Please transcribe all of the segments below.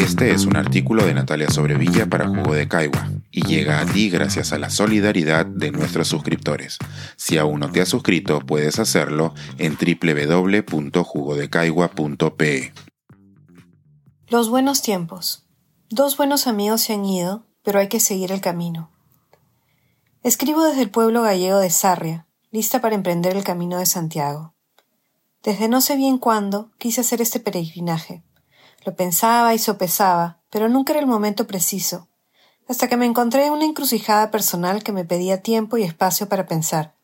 Este es un artículo de Natalia Sobrevilla para Jugo de Caigua y llega a ti gracias a la solidaridad de nuestros suscriptores. Si aún no te has suscrito, puedes hacerlo en www.jugodecaigua.pe. Los buenos tiempos. Dos buenos amigos se han ido, pero hay que seguir el camino. Escribo desde el pueblo gallego de Sarria, lista para emprender el camino de Santiago. Desde no sé bien cuándo quise hacer este peregrinaje. Lo pensaba y sopesaba, pero nunca era el momento preciso, hasta que me encontré en una encrucijada personal que me pedía tiempo y espacio para pensar.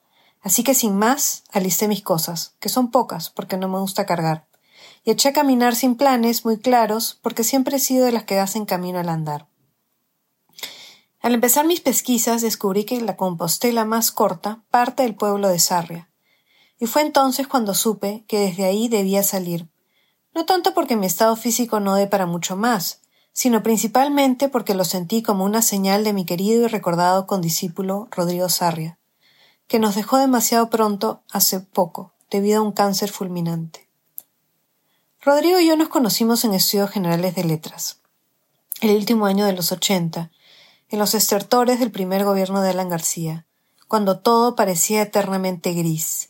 Así que sin más, alisté mis cosas, que son pocas porque no me gusta cargar, y eché a caminar sin planes muy claros porque siempre he sido de las que hacen camino al andar. Al empezar mis pesquisas descubrí que la Compostela más corta parte del pueblo de Sarria, y fue entonces cuando supe que desde ahí debía salir, no tanto porque mi estado físico no dé para mucho más, sino principalmente porque lo sentí como una señal de mi querido y recordado condiscípulo Rodrigo Sarria, que nos dejó demasiado pronto hace poco, debido a un cáncer fulminante. Rodrigo y yo nos conocimos en estudios generales de letras, el último año de los ochenta, en los estertores del primer gobierno de Alan García, cuando todo parecía eternamente gris,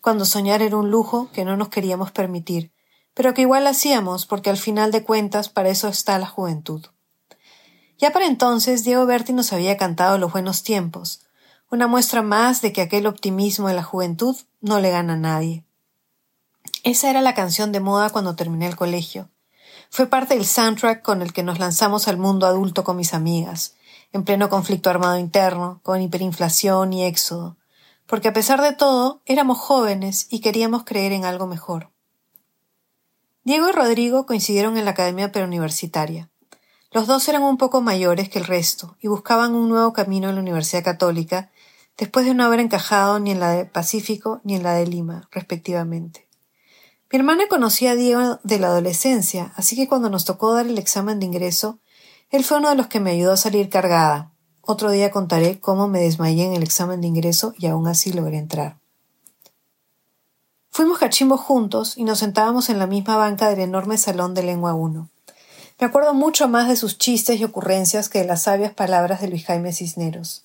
cuando soñar era un lujo que no nos queríamos permitir, pero que igual hacíamos porque al final de cuentas para eso está la juventud. Ya para entonces Diego Berti nos había cantado los buenos tiempos, una muestra más de que aquel optimismo de la juventud no le gana a nadie. Esa era la canción de moda cuando terminé el colegio. Fue parte del soundtrack con el que nos lanzamos al mundo adulto con mis amigas, en pleno conflicto armado interno, con hiperinflación y éxodo, porque a pesar de todo éramos jóvenes y queríamos creer en algo mejor. Diego y Rodrigo coincidieron en la Academia Preuniversitaria. Los dos eran un poco mayores que el resto y buscaban un nuevo camino en la Universidad Católica después de no haber encajado ni en la de Pacífico ni en la de Lima, respectivamente. Mi hermana conocía a Diego de la adolescencia, así que cuando nos tocó dar el examen de ingreso, él fue uno de los que me ayudó a salir cargada, otro día contaré cómo me desmayé en el examen de ingreso y aún así logré entrar. Fuimos cachimbos juntos y nos sentábamos en la misma banca del enorme salón de lengua 1. Me acuerdo mucho más de sus chistes y ocurrencias que de las sabias palabras de Luis Jaime Cisneros.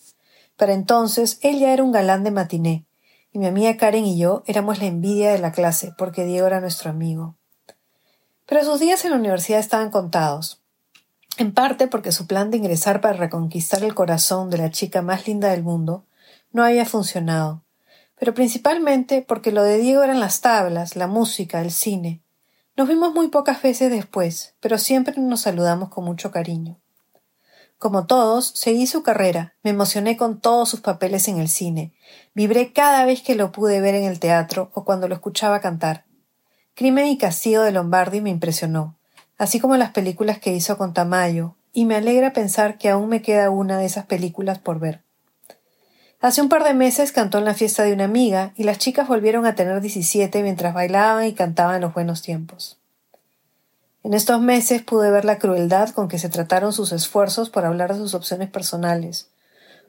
Para entonces él ya era un galán de matiné, y mi amiga Karen y yo éramos la envidia de la clase, porque Diego era nuestro amigo. Pero sus días en la universidad estaban contados en parte porque su plan de ingresar para reconquistar el corazón de la chica más linda del mundo no había funcionado, pero principalmente porque lo de Diego eran las tablas, la música, el cine. Nos vimos muy pocas veces después, pero siempre nos saludamos con mucho cariño. Como todos, seguí su carrera, me emocioné con todos sus papeles en el cine, vibré cada vez que lo pude ver en el teatro o cuando lo escuchaba cantar. Crimen y castigo de Lombardi me impresionó así como las películas que hizo con Tamayo, y me alegra pensar que aún me queda una de esas películas por ver. Hace un par de meses cantó en la fiesta de una amiga y las chicas volvieron a tener 17 mientras bailaban y cantaban los buenos tiempos. En estos meses pude ver la crueldad con que se trataron sus esfuerzos por hablar de sus opciones personales,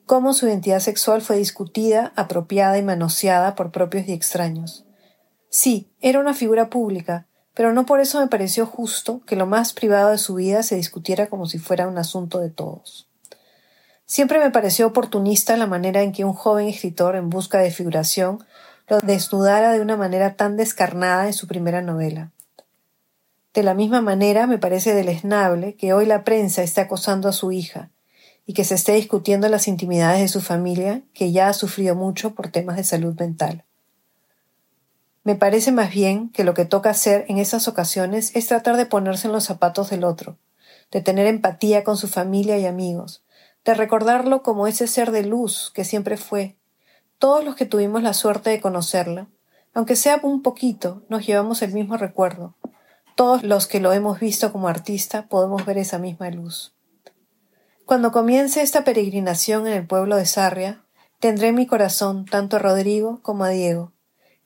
cómo su identidad sexual fue discutida, apropiada y manoseada por propios y extraños. Sí, era una figura pública, pero no por eso me pareció justo que lo más privado de su vida se discutiera como si fuera un asunto de todos. Siempre me pareció oportunista la manera en que un joven escritor en busca de figuración lo desnudara de una manera tan descarnada en su primera novela. De la misma manera me parece deleznable que hoy la prensa esté acosando a su hija y que se esté discutiendo las intimidades de su familia, que ya ha sufrido mucho por temas de salud mental. Me parece más bien que lo que toca hacer en esas ocasiones es tratar de ponerse en los zapatos del otro, de tener empatía con su familia y amigos, de recordarlo como ese ser de luz que siempre fue. Todos los que tuvimos la suerte de conocerla, aunque sea un poquito, nos llevamos el mismo recuerdo. Todos los que lo hemos visto como artista podemos ver esa misma luz. Cuando comience esta peregrinación en el pueblo de Sarria, tendré en mi corazón tanto a Rodrigo como a Diego,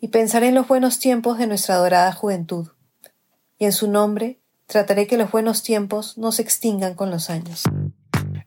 y pensaré en los buenos tiempos de nuestra adorada juventud. Y en su nombre trataré que los buenos tiempos no se extingan con los años.